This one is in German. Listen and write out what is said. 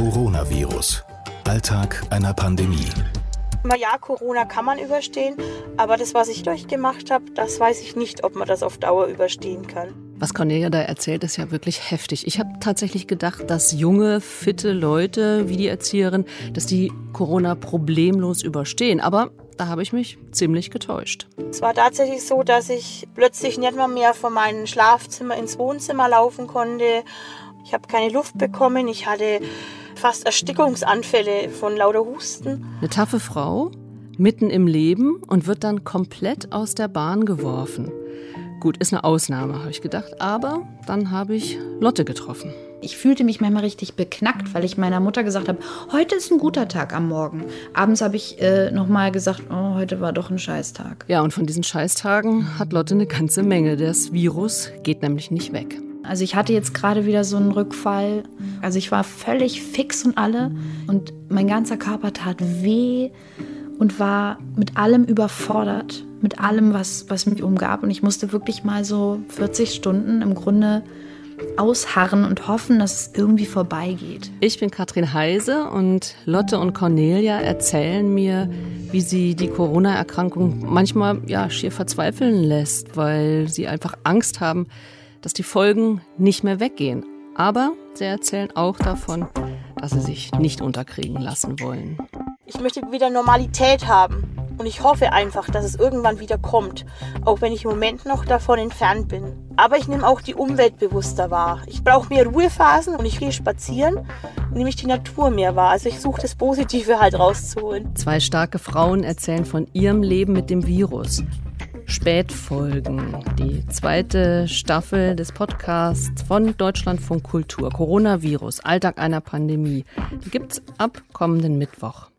Coronavirus. Alltag einer Pandemie. Ja, Corona kann man überstehen, aber das, was ich durchgemacht habe, das weiß ich nicht, ob man das auf Dauer überstehen kann. Was Cornelia da erzählt, ist ja wirklich heftig. Ich habe tatsächlich gedacht, dass junge, fitte Leute wie die Erzieherin, dass die Corona problemlos überstehen. Aber da habe ich mich ziemlich getäuscht. Es war tatsächlich so, dass ich plötzlich nicht mal mehr von meinem Schlafzimmer ins Wohnzimmer laufen konnte. Ich habe keine Luft bekommen. Ich hatte fast Erstickungsanfälle von lauter Husten. Eine taffe Frau, mitten im Leben und wird dann komplett aus der Bahn geworfen. Gut, ist eine Ausnahme, habe ich gedacht. Aber dann habe ich Lotte getroffen. Ich fühlte mich manchmal richtig beknackt, weil ich meiner Mutter gesagt habe, heute ist ein guter Tag am Morgen. Abends habe ich äh, nochmal gesagt, oh, heute war doch ein Scheißtag. Ja, und von diesen Scheißtagen hat Lotte eine ganze Menge. Das Virus geht nämlich nicht weg. Also ich hatte jetzt gerade wieder so einen Rückfall. Also ich war völlig fix und alle und mein ganzer Körper tat weh und war mit allem überfordert, mit allem, was, was mich umgab. Und ich musste wirklich mal so 40 Stunden im Grunde ausharren und hoffen, dass es irgendwie vorbeigeht. Ich bin Katrin Heise und Lotte und Cornelia erzählen mir, wie sie die Corona-Erkrankung manchmal ja schier verzweifeln lässt, weil sie einfach Angst haben, dass die Folgen nicht mehr weggehen. Aber sie erzählen auch davon, dass sie sich nicht unterkriegen lassen wollen. Ich möchte wieder Normalität haben. Und ich hoffe einfach, dass es irgendwann wieder kommt, auch wenn ich im Moment noch davon entfernt bin. Aber ich nehme auch die Umwelt bewusster wahr. Ich brauche mehr Ruhephasen und ich gehe spazieren, nehme ich die Natur mehr wahr. Also ich suche das Positive halt rauszuholen. Zwei starke Frauen erzählen von ihrem Leben mit dem Virus. Spätfolgen, die zweite Staffel des Podcasts von Deutschlandfunk Kultur, Coronavirus, Alltag einer Pandemie. Die gibt's ab kommenden Mittwoch.